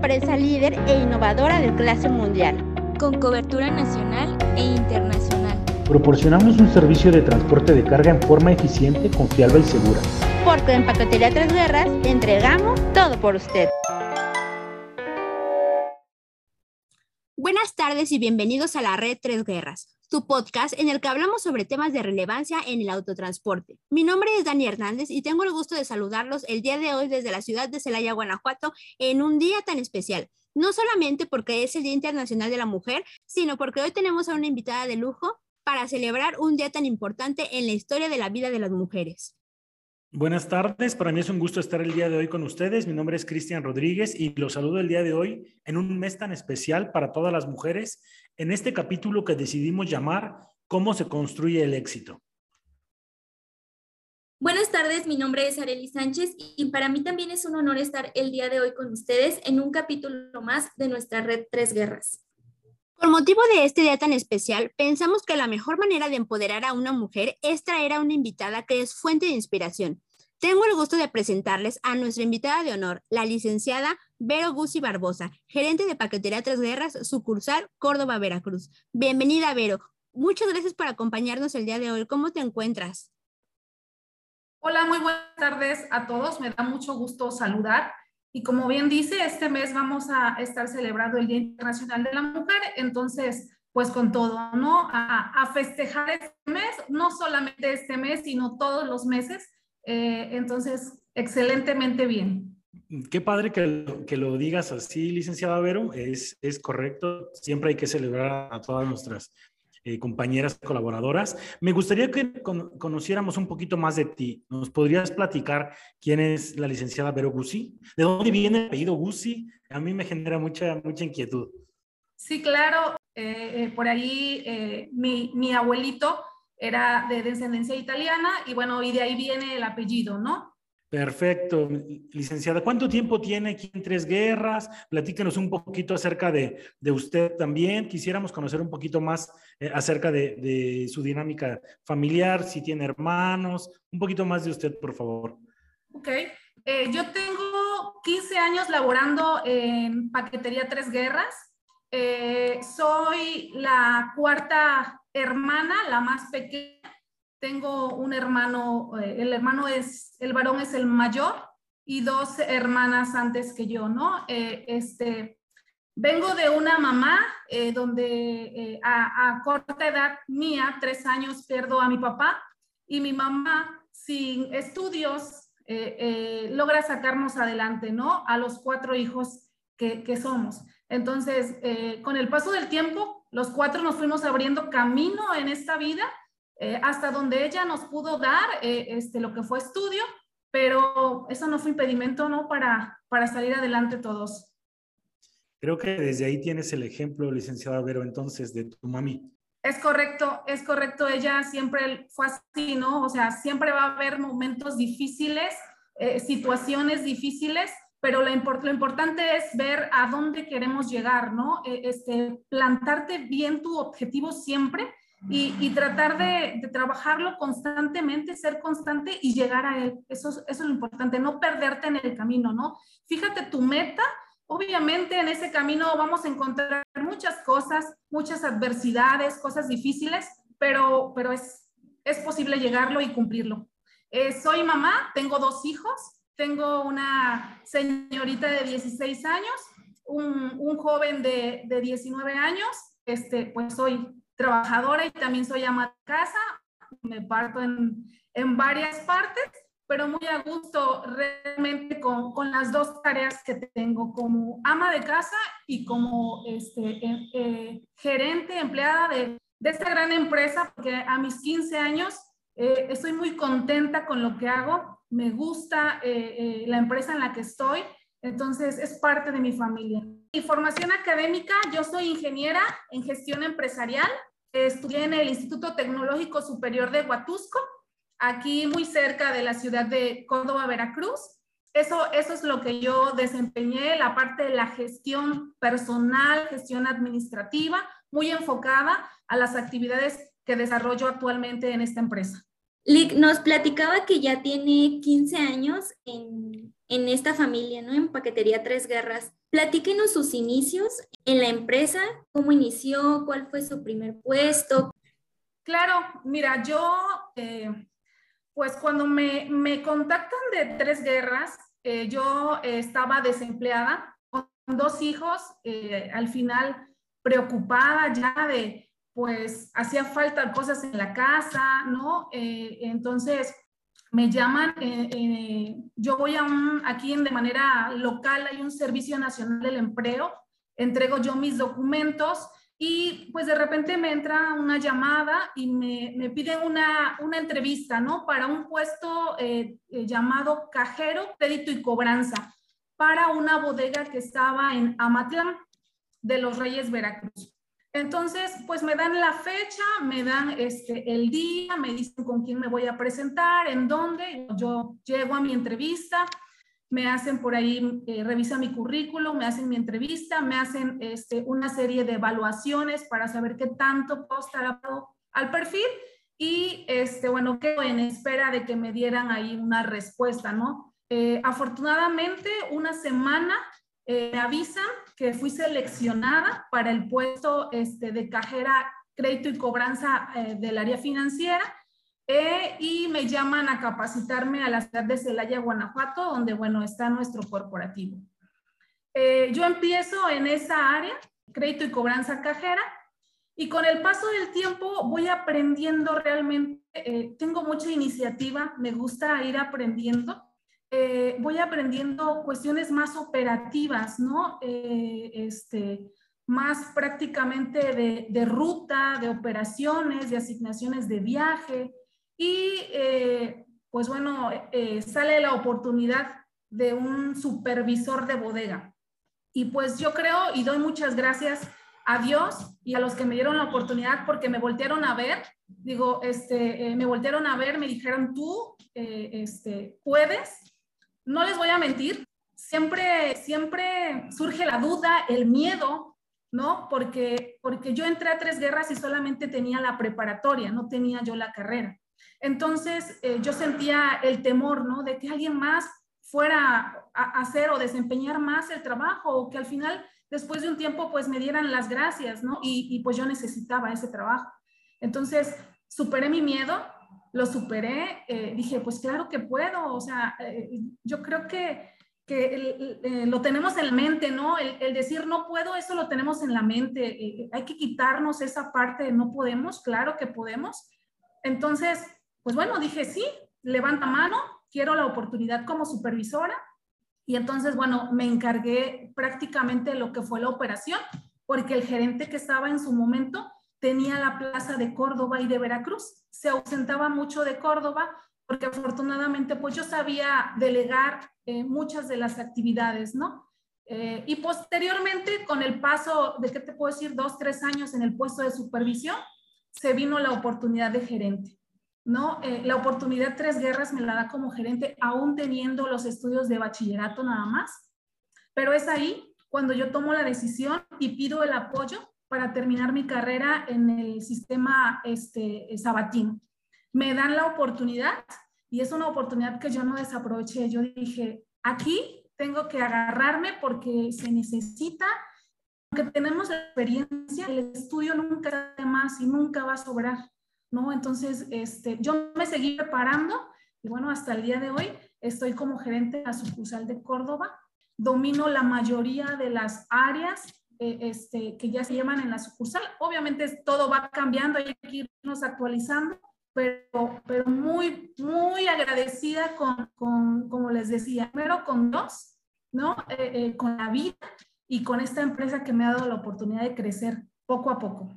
empresa líder e innovadora de clase mundial. Con cobertura nacional e internacional. Proporcionamos un servicio de transporte de carga en forma eficiente, confiable y segura. Porque en Paquetería Tres Guerras entregamos todo por usted. Buenas tardes y bienvenidos a la Red Tres Guerras, tu podcast en el que hablamos sobre temas de relevancia en el autotransporte. Mi nombre es Dani Hernández y tengo el gusto de saludarlos el día de hoy desde la ciudad de Celaya, Guanajuato, en un día tan especial. No solamente porque es el Día Internacional de la Mujer, sino porque hoy tenemos a una invitada de lujo para celebrar un día tan importante en la historia de la vida de las mujeres. Buenas tardes, para mí es un gusto estar el día de hoy con ustedes. Mi nombre es Cristian Rodríguez y los saludo el día de hoy en un mes tan especial para todas las mujeres, en este capítulo que decidimos llamar ¿Cómo se construye el éxito? Buenas tardes, mi nombre es Arely Sánchez y para mí también es un honor estar el día de hoy con ustedes en un capítulo más de nuestra red Tres Guerras. Con motivo de este día tan especial, pensamos que la mejor manera de empoderar a una mujer es traer a una invitada que es fuente de inspiración. Tengo el gusto de presentarles a nuestra invitada de honor, la licenciada Vero Guzzi Barbosa, gerente de Paquetería Tres Guerras, sucursal Córdoba, Veracruz. Bienvenida, Vero. Muchas gracias por acompañarnos el día de hoy. ¿Cómo te encuentras? Hola, muy buenas tardes a todos. Me da mucho gusto saludar. Y como bien dice, este mes vamos a estar celebrando el Día Internacional de la Mujer, entonces, pues con todo, ¿no? A, festejar este mes, no solamente este mes, sino todos los meses. Eh, entonces, excelentemente bien. Qué padre que, que, lo digas así, licenciada Vero, es, es correcto. Siempre hay que celebrar a todas nuestras eh, compañeras colaboradoras. Me gustaría que conociéramos un poquito más de ti. ¿Nos podrías platicar quién es la licenciada Vero Guzzi? ¿De dónde viene el apellido Guzzi? A mí me genera mucha, mucha inquietud. Sí, claro. Eh, eh, por ahí mi, mi, abuelito era de descendencia italiana y bueno, y de ahí viene el apellido, ¿no? Perfecto, licenciada. ¿Cuánto tiempo tiene aquí en Tres Guerras? Platíquenos un poquito acerca de, usted también. Quisiéramos conocer un poquito más eh, acerca de, su dinámica familiar, si tiene hermanos, un poquito más de usted, por favor. Ok, eh, yo tengo 15 años laborando en Paquetería Tres Guerras. Eh, soy la cuarta hermana, la más pequeña tengo un hermano, eh, el hermano es, el varón es el mayor y dos hermanas antes que yo, ¿no? Eh, este, vengo de una mamá eh, donde a, corta edad mía, tres años, pierdo a mi papá y mi mamá sin estudios logra sacarnos adelante, ¿no? A los cuatro hijos que, que somos. Entonces, con el paso del tiempo, los cuatro nos fuimos abriendo camino en esta vida eh, hasta donde ella nos pudo dar eh, este, lo que fue estudio, pero eso no fue impedimento ¿no? Para, para salir adelante todos. Creo que desde ahí tienes el ejemplo, licenciada Vero, entonces, de tu mami. Es correcto, es correcto. Ella siempre fue así, ¿no? O sea, siempre va a haber momentos difíciles, eh, situaciones difíciles, pero lo, lo, importante es ver a dónde queremos llegar, ¿no? este, plantarte bien tu objetivo siempre y, tratar de, trabajarlo constantemente, ser constante y llegar a él. Eso, eso es lo importante, no perderte en el camino, ¿no? Fíjate tu meta. Obviamente en ese camino vamos a encontrar muchas cosas, muchas adversidades, cosas difíciles, pero, pero es, es posible llegarlo y cumplirlo. Eh, soy mamá, tengo dos hijos, tengo una señorita de 16 años, un, un joven de, de 19 años, este, pues soy trabajadora y también soy ama de casa, me parto en, en varias partes, pero muy a gusto realmente con, con, las dos tareas que tengo como ama de casa y como este, eh, eh, gerente, empleada de, de, esta gran empresa, porque a mis 15 años eh, estoy muy contenta con lo que hago, me gusta la empresa en la que estoy, entonces es parte de mi familia. Mi formación académica, yo soy ingeniera en gestión empresarial, Estudié en el Instituto Tecnológico Superior de Huatusco, aquí muy cerca de la ciudad de Córdoba, Veracruz. Eso, eso es lo que yo desempeñé, la parte de la gestión personal, gestión administrativa, muy enfocada a las actividades que desarrollo actualmente en esta empresa. Lick nos platicaba que ya tiene 15 años en, en esta familia, ¿no? En Paquetería Tres Guerras. Platíquenos sus inicios en la empresa, cómo inició, cuál fue su primer puesto. Claro, mira, yo, eh, pues cuando me, me, contactan de Tres Guerras, eh, yo estaba desempleada con dos hijos, eh, al final preocupada ya de, pues, hacía falta cosas en la casa, ¿no? entonces, me llaman, eh, eh, yo voy a un, aquí en, de manera local hay un Servicio Nacional del Empleo, entrego yo mis documentos y pues de repente me entra una llamada y me, me piden una, una, entrevista, ¿no? Para un puesto eh, llamado cajero, crédito y cobranza, para una bodega que estaba en Amatlán de los Reyes Veracruz. Entonces, pues me dan la fecha, me dan este, el día, me dicen con quién me voy a presentar, en dónde. Yo llego a mi entrevista, me hacen por ahí, eh, revisan mi currículum, me hacen mi entrevista, me hacen este, una serie de evaluaciones para saber qué tanto puedo estar al perfil y, este, bueno, quedo en espera de que me dieran ahí una respuesta, ¿no? Eh, afortunadamente, una semana eh, me avisan que fui seleccionada para el puesto este, de cajera crédito y cobranza eh, del área financiera eh, y me llaman a capacitarme a la ciudad de Celaya, Guanajuato, donde, bueno, está nuestro corporativo. yo empiezo en esa área, crédito y cobranza cajera, y con el paso del tiempo voy aprendiendo realmente, tengo mucha iniciativa, me gusta ir aprendiendo eh, voy aprendiendo cuestiones más operativas, ¿no? Eh, este, más prácticamente de, de, ruta, de operaciones, de asignaciones de viaje. Y eh, pues bueno, sale la oportunidad de un supervisor de bodega. Y pues yo creo y doy muchas gracias a Dios y a los que me dieron la oportunidad porque me voltearon a ver, digo, este, me voltearon a ver, me dijeron, tú este, puedes, no les voy a mentir, siempre, siempre surge la duda, el miedo, ¿no? Porque, porque yo entré a tres guerras y solamente tenía la preparatoria, no tenía yo la carrera. Entonces eh, yo sentía el temor, ¿no? De que alguien más fuera a hacer o desempeñar más el trabajo o que al final, después de un tiempo, pues me dieran las gracias, ¿no? Y, y pues yo necesitaba ese trabajo. Entonces, superé mi miedo, lo superé, eh, dije, pues claro que puedo, o sea, eh, yo creo que, que eh, lo tenemos en la mente, ¿no? El, decir no puedo, eso lo tenemos en la mente, hay que quitarnos esa parte de no podemos, claro que podemos. Entonces, pues bueno, dije, sí, levanta mano, quiero la oportunidad como supervisora. Y entonces, bueno, me encargué prácticamente de lo que fue la operación, porque el gerente que estaba en su momento tenía la plaza de Córdoba y de Veracruz. Se ausentaba mucho de Córdoba porque afortunadamente pues yo sabía delegar eh, muchas de las actividades, ¿no? Eh, y posteriormente, con el paso de, ¿qué te puedo decir? Dos, tres años en el puesto de supervisión, se vino la oportunidad de gerente, ¿no? Eh, la oportunidad Tres Guerras me la da como gerente, aún teniendo los estudios de bachillerato nada más, pero es ahí cuando yo tomo la decisión y pido el apoyo para terminar mi carrera en el sistema este, sabatino. Me dan la oportunidad y es una oportunidad que yo no desaproveché. Yo dije, aquí tengo que agarrarme porque se necesita, aunque tenemos experiencia, el estudio nunca de más y nunca va a sobrar, ¿no? Entonces, este, yo me seguí preparando y bueno, hasta el día de hoy estoy como gerente de la sucursal de Córdoba, domino la mayoría de las áreas eh, este, que ya se llaman en la sucursal. Obviamente todo va cambiando, hay que irnos actualizando, pero, pero muy, muy agradecida con, con, como les decía, primero con dos, ¿no? Eh, eh, con la vida y con esta empresa que me ha dado la oportunidad de crecer poco a poco.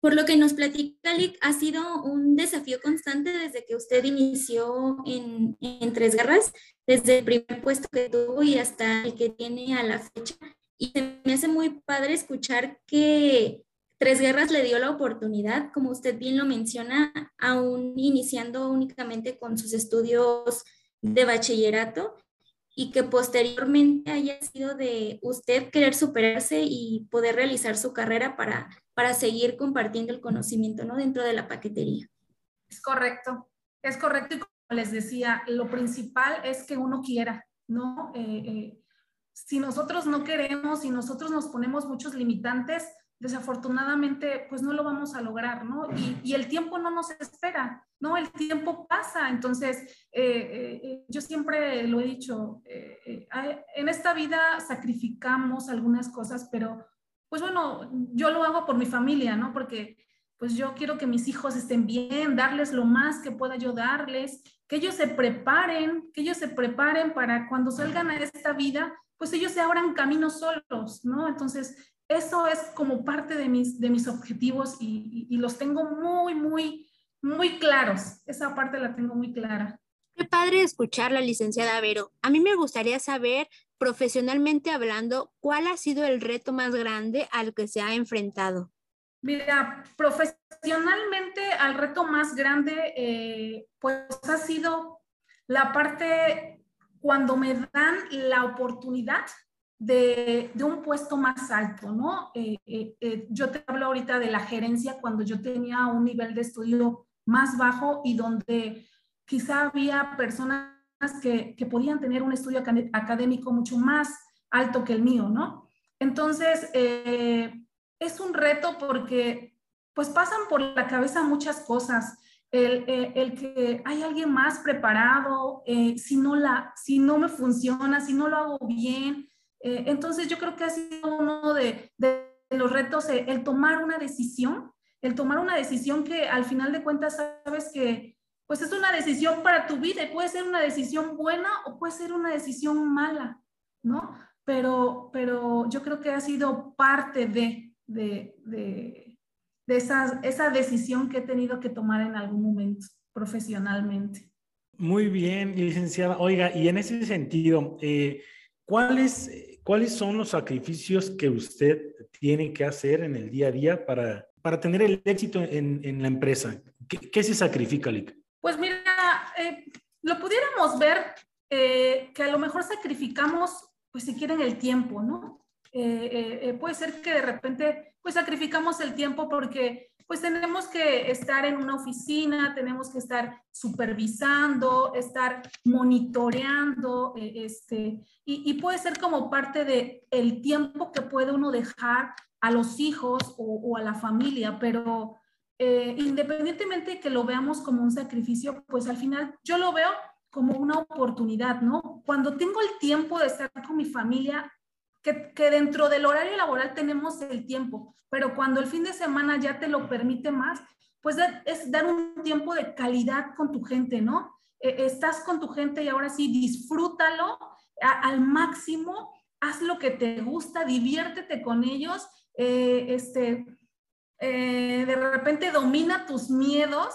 Por lo que nos platica, Lick, ha sido un desafío constante desde que usted inició en, en Tres Guerras, desde el primer puesto que tuvo y hasta el que tiene a la fecha. Y me hace muy padre escuchar que Tres Guerras le dio la oportunidad, como usted bien lo menciona, aún iniciando únicamente con sus estudios de bachillerato y que posteriormente haya sido de usted querer superarse y poder realizar su carrera para, para seguir compartiendo el conocimiento ¿no? dentro de la paquetería. Es correcto. Es correcto y como les decía, lo principal es que uno quiera, ¿no? Eh, eh, si nosotros no queremos, si nosotros nos ponemos muchos limitantes, desafortunadamente, pues no lo vamos a lograr, ¿no? Y, el tiempo no nos espera, ¿no? El tiempo pasa. Entonces, eh, yo siempre lo he dicho, en esta vida sacrificamos algunas cosas, pero pues bueno, yo lo hago por mi familia, ¿no? Porque pues yo quiero que mis hijos estén bien, darles lo más que pueda yo darles, que ellos se preparen, que ellos se preparen para cuando salgan a esta vida, pues ellos se abran caminos solos, ¿no? Entonces, eso es como parte de mis, de mis objetivos y, y los tengo muy, muy, muy claros. Esa parte la tengo muy clara. Qué padre escuchar la licenciada Vero. A mí me gustaría saber, profesionalmente hablando, cuál ha sido el reto más grande al que se ha enfrentado. Mira, profesionalmente al reto más grande, eh, pues ha sido la parte cuando me dan la oportunidad de, un puesto más alto, ¿no? Eh, eh, yo te hablo ahorita de la gerencia cuando yo tenía un nivel de estudio más bajo y donde quizá había personas que, que podían tener un estudio académico mucho más alto que el mío, ¿no? Entonces, es un reto porque pues pasan por la cabeza muchas cosas. El, eh, que hay alguien más preparado, eh, si, no la, si no me funciona, si no lo hago bien. Eh, entonces yo creo que ha sido uno de, los retos el tomar una decisión, el tomar una decisión que al final de cuentas sabes que pues es una decisión para tu vida puede ser una decisión buena o puede ser una decisión mala, ¿no? Pero, pero yo creo que ha sido parte de, de, esa, esa decisión que he tenido que tomar en algún momento profesionalmente. Muy bien, licenciada. Oiga, y en ese sentido, eh, ¿cuáles, ¿cuáles son los sacrificios que usted tiene que hacer en el día a día para, para tener el éxito en, en la empresa? ¿Qué, se sacrifica, Lic? Pues mira, eh, lo pudiéramos ver eh, que a lo mejor sacrificamos, pues si quieren, el tiempo, ¿no? Eh, eh, eh, puede ser que de repente pues sacrificamos el tiempo porque pues tenemos que estar en una oficina, tenemos que estar supervisando, estar monitoreando, este, y, puede ser como parte de el tiempo que puede uno dejar a los hijos o, a la familia, pero independientemente de que lo veamos como un sacrificio, pues al final yo lo veo como una oportunidad, ¿no? Cuando tengo el tiempo de estar con mi familia, que, dentro del horario laboral tenemos el tiempo, pero cuando el fin de semana ya te lo permite más, pues es dar un tiempo de calidad con tu gente, ¿no? Eh, estás con tu gente y ahora sí, disfrútalo al máximo, haz lo que te gusta, diviértete con ellos, eh, este, eh, de repente domina tus miedos.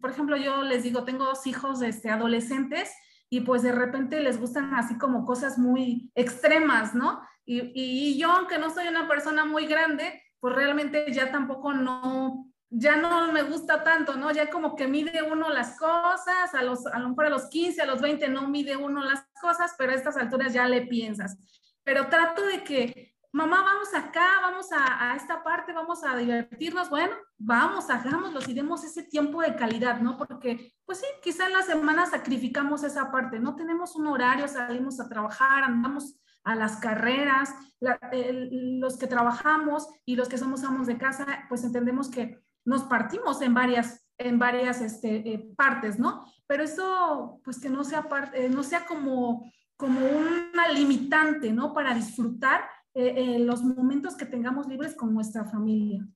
por ejemplo, yo les digo, tengo dos hijos este, adolescentes y pues de repente les gustan así como cosas muy extremas, ¿no? Y, y, yo, aunque no soy una persona muy grande, pues realmente ya tampoco no, ya no me gusta tanto, ¿no? Ya como que mide uno las cosas, a, los, a lo mejor a los 15, a los 20 no mide uno las cosas, pero a estas alturas ya le piensas. Pero trato de que mamá, vamos acá, vamos a, esta parte, vamos a divertirnos. Bueno, vamos, hagámoslo y demos ese tiempo de calidad, ¿no? Porque, pues sí, quizá en la semana sacrificamos esa parte, no tenemos un horario, salimos a trabajar, andamos a las carreras, los que trabajamos y los que somos amos de casa, pues entendemos que nos partimos en varias, en varias este, eh, partes, ¿no? Pero eso, pues que no sea, eh, no sea como, como una limitante, ¿no? Para disfrutar eh, eh, los momentos que tengamos libres con nuestra familia.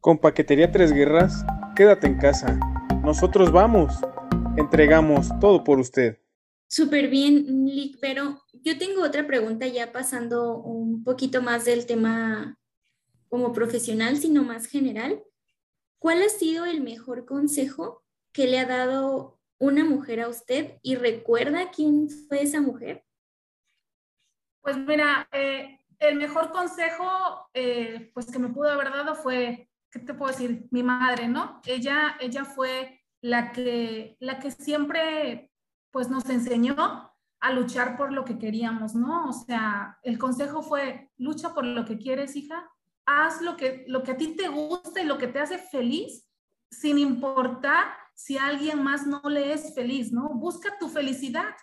Con Paquetería Tres Guerras, quédate en casa. Nosotros vamos. Entregamos todo por usted. Súper bien, Lick, pero yo tengo otra pregunta ya pasando un poquito más del tema como profesional, sino más general. ¿Cuál ha sido el mejor consejo que le ha dado una mujer a usted y recuerda quién fue esa mujer? Pues mira, eh, el mejor consejo eh, pues que me pudo haber dado fue, ¿qué te puedo decir? Mi madre, ¿no? Ella, ella fue la que, la que siempre pues nos enseñó a luchar por lo que queríamos, ¿no? O sea, el consejo fue, lucha por lo que quieres, hija, haz lo que, lo que a ti te gusta y lo que te hace feliz, sin importar si alguien más no le es feliz, ¿no? Busca tu felicidad.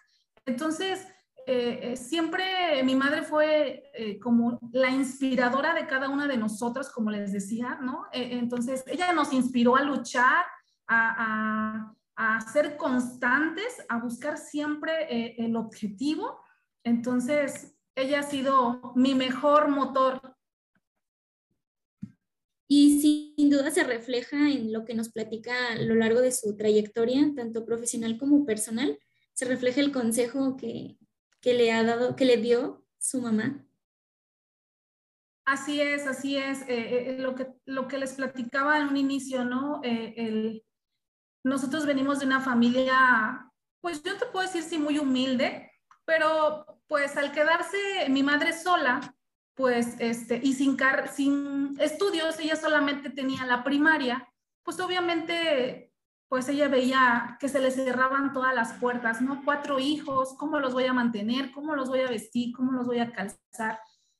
Entonces, eh, eh, siempre mi madre fue eh, como la inspiradora de cada una de nosotros, como les decía, ¿no? entonces, ella nos inspiró a luchar, a, a, ser constantes, a buscar siempre el objetivo. Entonces, ella ha sido mi mejor motor. Y sin duda se refleja en lo que nos platica a lo largo de su trayectoria, tanto profesional como personal. Se refleja el consejo que, que le ha dado, que le dio su mamá. Así es, así es. Eh, eh, lo, que, lo que les platicaba en un inicio, ¿no? Eh, el, nosotros venimos de una familia, pues yo te puedo decir, sí, muy humilde, pero pues al quedarse mi madre sola, pues, este, y sin, sin estudios, ella solamente tenía la primaria, pues obviamente pues ella veía que se le cerraban todas las puertas, ¿no? Cuatro hijos, ¿cómo los voy a mantener? ¿Cómo los voy a vestir? ¿Cómo los voy a calzar?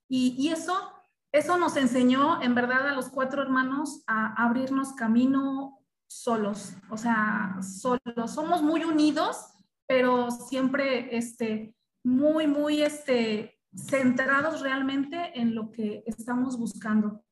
Y, eso, eso nos enseñó, en verdad, a los cuatro hermanos a abrirnos camino solos, o sea, solos. Somos muy unidos, pero siempre, este, muy, muy, este, centrados realmente en lo que estamos buscando.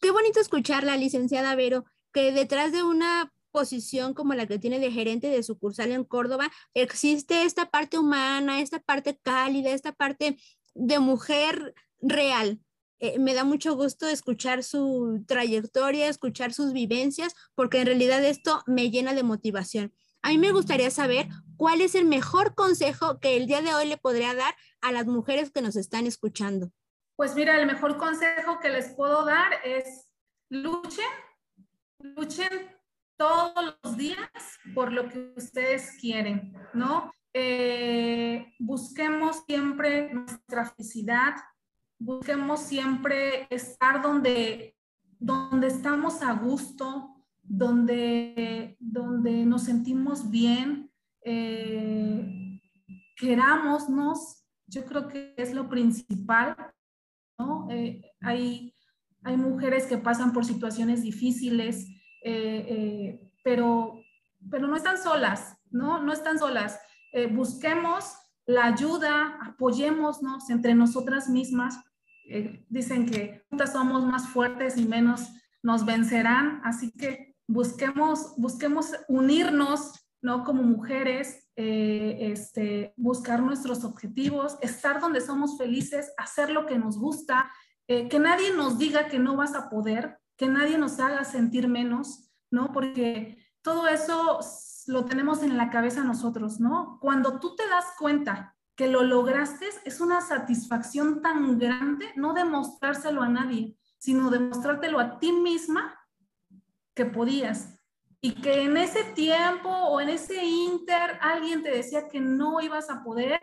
Qué bonito escuchar la licenciada Vero, que detrás de una posición como la que tiene de gerente de sucursal en Córdoba, existe esta parte humana, esta parte cálida, esta parte de mujer real. Eh, me da mucho gusto escuchar su trayectoria, escuchar sus vivencias, porque en realidad esto me llena de motivación. A mí me gustaría saber cuál es el mejor consejo que el día de hoy le podría dar a las mujeres que nos están escuchando. Pues mira, el mejor consejo que les puedo dar es luchen, luchen todos los días por lo que ustedes quieren, ¿no? Eh, busquemos siempre nuestra felicidad, busquemos siempre estar donde, donde estamos a gusto, donde, donde nos sentimos bien, eh, querámonos, yo creo que es lo principal, ¿no? Eh, hay, hay mujeres que pasan por situaciones difíciles, eh, eh, pero, pero no están solas, ¿no? No están solas. Eh, busquemos la ayuda, apoyémonos entre nosotras mismas. dicen que juntas somos más fuertes y menos nos vencerán, así que busquemos, busquemos unirnos, ¿no? Como mujeres, este, buscar nuestros objetivos, estar donde somos felices, hacer lo que nos gusta, que nadie nos diga que no vas a poder, que nadie nos haga sentir menos, ¿no? Porque todo eso lo tenemos en la cabeza nosotros, ¿no? Cuando tú te das cuenta que lo lograste, es una satisfacción tan grande no demostrárselo a nadie, sino demostrártelo a ti misma que podías. Y que en ese tiempo o en ese inter alguien te decía que no ibas a poder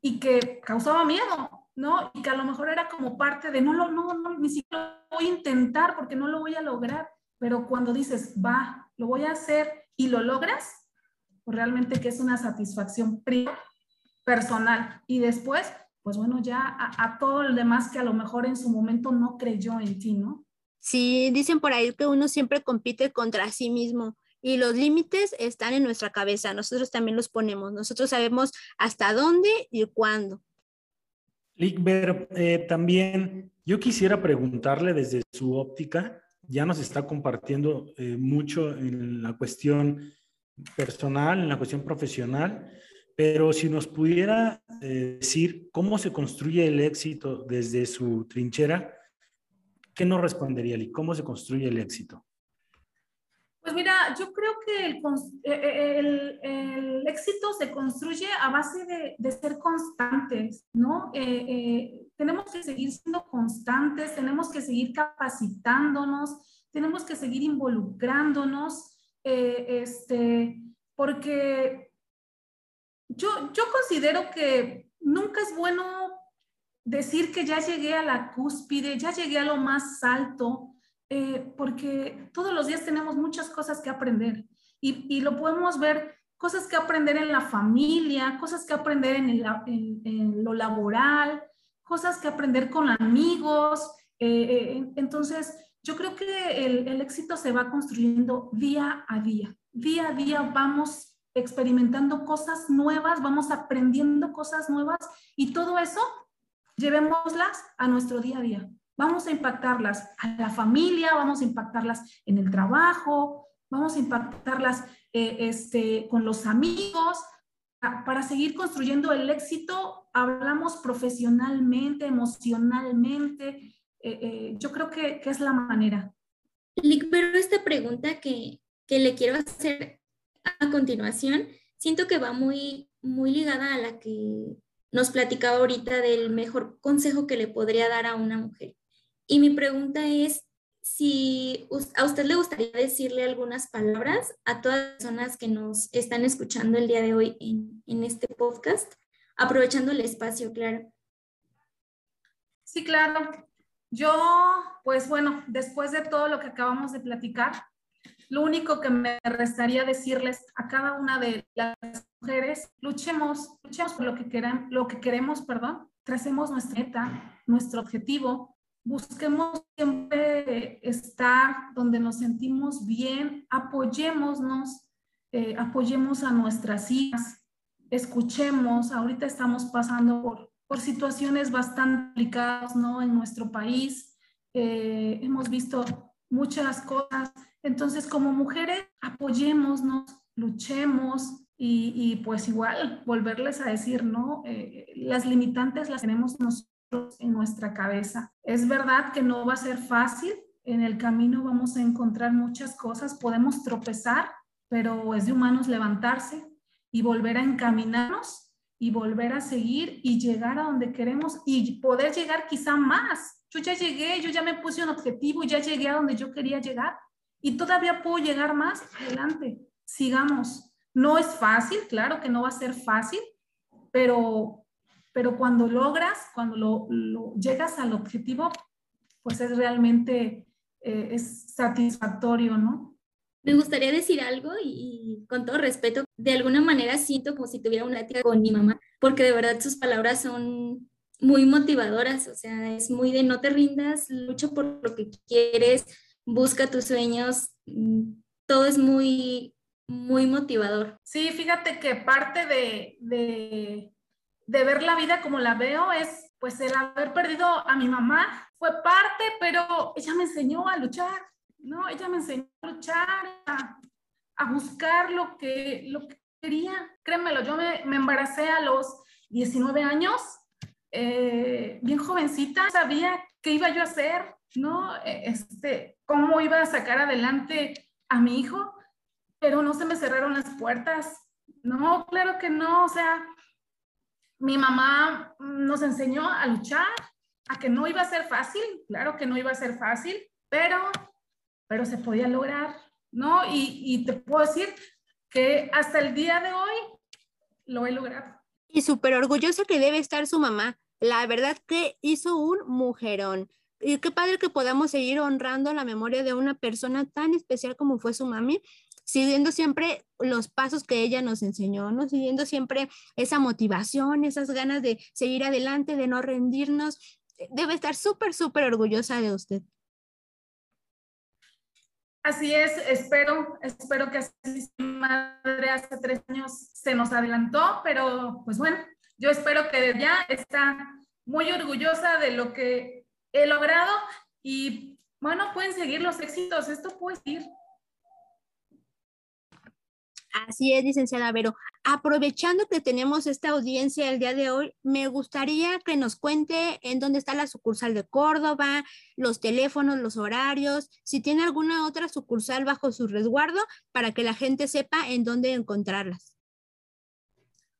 y que causaba miedo, ¿no? Y que a lo mejor era como parte de, no, no, no, no ni siquiera lo voy a intentar porque no lo voy a lograr, pero cuando dices, va, lo voy a hacer y lo logras, pues realmente que es una satisfacción personal. Y después, pues bueno, ya a, a todo el demás que a lo mejor en su momento no creyó en ti, ¿no? Sí, dicen por ahí que uno siempre compite contra sí mismo y los límites están en nuestra cabeza, nosotros también los ponemos, nosotros sabemos hasta dónde y cuándo. Lickber, eh, también yo quisiera preguntarle desde su óptica, ya nos está compartiendo eh, mucho en la cuestión personal, en la cuestión profesional, pero si nos pudiera eh, decir cómo se construye el éxito desde su trinchera, ¿qué nos respondería, y ¿Cómo se construye el éxito? Pues mira, yo creo que el, eh, eh, éxito se construye a base de, ser constantes, ¿no? Eh, tenemos que seguir siendo constantes, tenemos que seguir capacitándonos, tenemos que seguir involucrándonos, este, porque yo, yo considero que nunca es bueno decir que ya llegué a la cúspide, ya llegué a lo más alto, eh, porque todos los días tenemos muchas cosas que aprender y, lo podemos ver, cosas que aprender en la familia, cosas que aprender en, lo laboral, cosas que aprender con amigos, entonces, yo creo que el éxito se va construyendo día a día. Día a día vamos experimentando cosas nuevas, vamos aprendiendo cosas nuevas y todo eso llevémoslas a nuestro día a día. Vamos a impactarlas a la familia, vamos a impactarlas en el trabajo, vamos a impactarlas eh, este, con los amigos. Para seguir construyendo el éxito, hablamos profesionalmente, emocionalmente. Eh, eh, yo creo que, que, es la manera. Pero esta pregunta que, que le quiero hacer a continuación, siento que va muy, muy ligada a la que nos platicaba ahorita del mejor consejo que le podría dar a una mujer. Y mi pregunta es si a usted le gustaría decirle algunas palabras a todas las personas que nos están escuchando el día de hoy en, en este podcast, aprovechando el espacio, claro. Sí, claro. Yo, pues bueno, después de todo lo que acabamos de platicar, lo único que me restaría decirles a cada una de las mujeres, luchemos, luchemos por lo que, queran, lo que queremos, perdón, tracemos nuestra meta, nuestro objetivo, busquemos siempre estar donde nos sentimos bien, apoyémonos, eh, apoyemos a nuestras hijas, escuchemos, ahorita estamos pasando por, por situaciones bastante complicadas, ¿no? En nuestro país, eh, hemos visto muchas cosas entonces, como mujeres, apoyémonos, luchemos y, pues igual volverles a decir, ¿no? Eh, las limitantes las tenemos nosotros en nuestra cabeza. Es verdad que no va a ser fácil, en el camino vamos a encontrar muchas cosas, podemos tropezar, pero es de humanos levantarse y volver a encaminarnos y volver a seguir y llegar a donde queremos y poder llegar quizá más. Yo ya llegué, yo ya me puse un objetivo, ya llegué a donde yo quería llegar y todavía puedo llegar más adelante. Sigamos. No es fácil, claro que no va a ser fácil, pero, pero cuando logras, cuando lo, llegas al objetivo, pues es realmente eh, es satisfactorio, ¿no? Me gustaría decir algo y, con todo respeto, de alguna manera siento como si tuviera una tía con mi mamá, porque de verdad sus palabras son muy motivadoras, o sea, es muy de no te rindas, lucha por lo que quieres, busca tus sueños, mm, todo es muy, muy motivador. Sí, fíjate que parte de, de, ver la vida como la veo es pues el haber perdido a mi mamá. Fue parte, pero ella me enseñó a luchar, ¿no? Ella me enseñó a luchar, a, a buscar lo que, lo que quería. Créemelo, yo me, me embaracé a los 19 años, eh, bien jovencita, sabía qué iba yo a hacer, ¿no? E, este, cómo iba a sacar adelante a mi hijo, pero no se me cerraron las puertas. No, claro que no, o sea, mi mamá nos enseñó a luchar, a que no iba a ser fácil, claro que no iba a ser fácil, pero, pero se podía lograr, ¿no? Y, y te puedo decir que hasta el día de hoy lo he logrado. Y súper orgullosa que debe estar su mamá. La verdad que hizo un mujerón. Y qué padre que podamos seguir honrando la memoria de una persona tan especial como fue su mami, siguiendo siempre los pasos que ella nos enseñó, ¿no? Siguiendo siempre esa motivación, esas ganas de seguir adelante, de no rendirnos. Debe estar súper, súper orgullosa de usted. Así es, espero, espero que así madre hace tres años se nos adelantó, pero pues bueno, yo espero que ya está muy orgullosa de lo que he logrado y bueno, pueden seguir los éxitos, esto puede ir. Así es, licenciada Vero. Aprovechando que tenemos esta audiencia el día de hoy, me gustaría que nos cuente en dónde está la sucursal de Córdoba, los teléfonos, los horarios, si tiene alguna otra sucursal bajo su resguardo para que la gente sepa en dónde encontrarlas.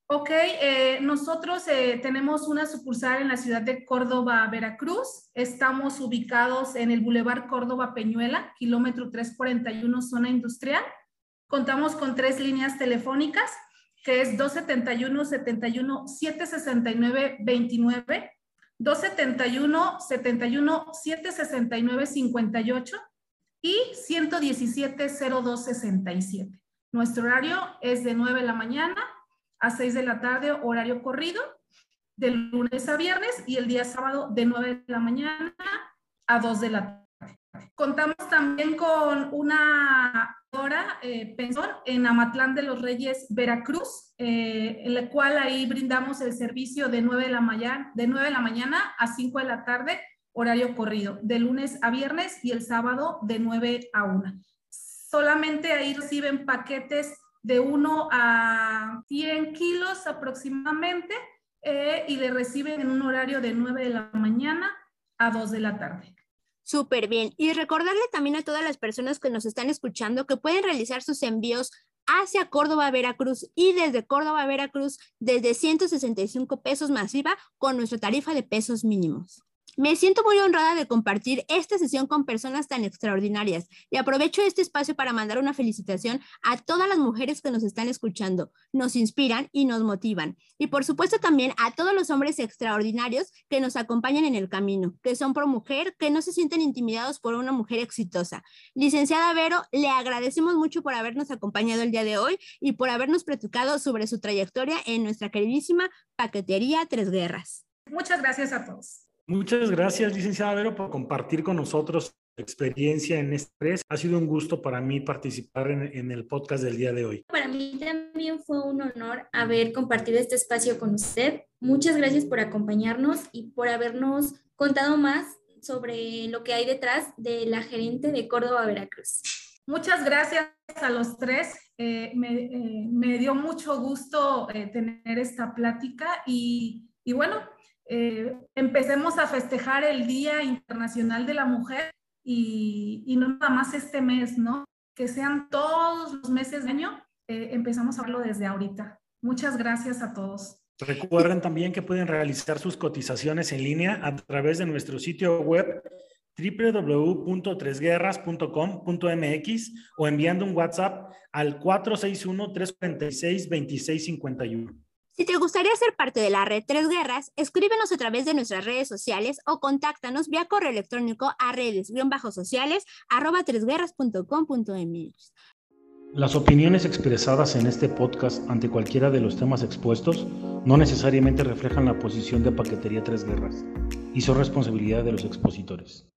Ok, eh, nosotros eh, tenemos una sucursal en la ciudad de Córdoba, Veracruz. Estamos ubicados en el Boulevard Córdoba Peñuela, kilómetro 341, zona industrial. Contamos con tres líneas telefónicas, que es 271-71-769-29, 271-71-769-58 y 117-0267. Nuestro horario es de 9 de la mañana a 6 de la tarde, horario corrido, de lunes a viernes y el día sábado de 9 de la mañana a 2 de la tarde. Contamos también con una hora eh, pensión en Amatlán de los Reyes, Veracruz, eh, en la cual ahí brindamos el servicio de 9 de la mañana, de 9 de la mañana a 5 de la tarde, horario corrido, de lunes a viernes y el sábado de 9 a 1. Solamente ahí reciben paquetes de 1 a 100 kilos aproximadamente eh, y le reciben en un horario de 9 de la mañana a 2 de la tarde. Súper bien. Y recordarle también a todas las personas que nos están escuchando que pueden realizar sus envíos hacia Córdoba, Veracruz y desde Córdoba, Veracruz desde 165 pesos masiva con nuestra tarifa de pesos mínimos. Me siento muy honrada de compartir esta sesión con personas tan extraordinarias y aprovecho este espacio para mandar una felicitación a todas las mujeres que nos están escuchando, nos inspiran y nos motivan. Y por supuesto también a todos los hombres extraordinarios que nos acompañan en el camino, que son pro mujer, que no se sienten intimidados por una mujer exitosa. Licenciada Vero, le agradecemos mucho por habernos acompañado el día de hoy y por habernos platicado sobre su trayectoria en nuestra queridísima paquetería Tres Guerras. Muchas gracias a todos. Muchas gracias, licenciada Vero, por compartir con nosotros su experiencia en este press. Ha sido un gusto para mí participar en, el podcast del día de hoy. Para mí también fue un honor haber compartido este espacio con usted. Muchas gracias por acompañarnos y por habernos contado más sobre lo que hay detrás de la gerente de Córdoba, Veracruz. Muchas gracias a los tres. Eh, eh, me, dio mucho gusto eh, tener esta plática y, y bueno, eh, empecemos a festejar el Día Internacional de la Mujer y, no nada más este mes, ¿no? Que sean todos los meses de año, eh, empezamos a verlo desde ahorita. Muchas gracias a todos. Recuerden también que pueden realizar sus cotizaciones en línea a través de nuestro sitio web www.tresguerras.com.mx o enviando un WhatsApp al 461-346-2651. Si te gustaría ser parte de la red Tres Guerras, escríbenos a través de nuestras redes sociales o contáctanos vía correo electrónico a redes-sociales arroba tresguerras.com.mx. Las opiniones expresadas en este podcast ante cualquiera de los temas expuestos no necesariamente reflejan la posición de Paquetería Tres Guerras y son responsabilidad de los expositores.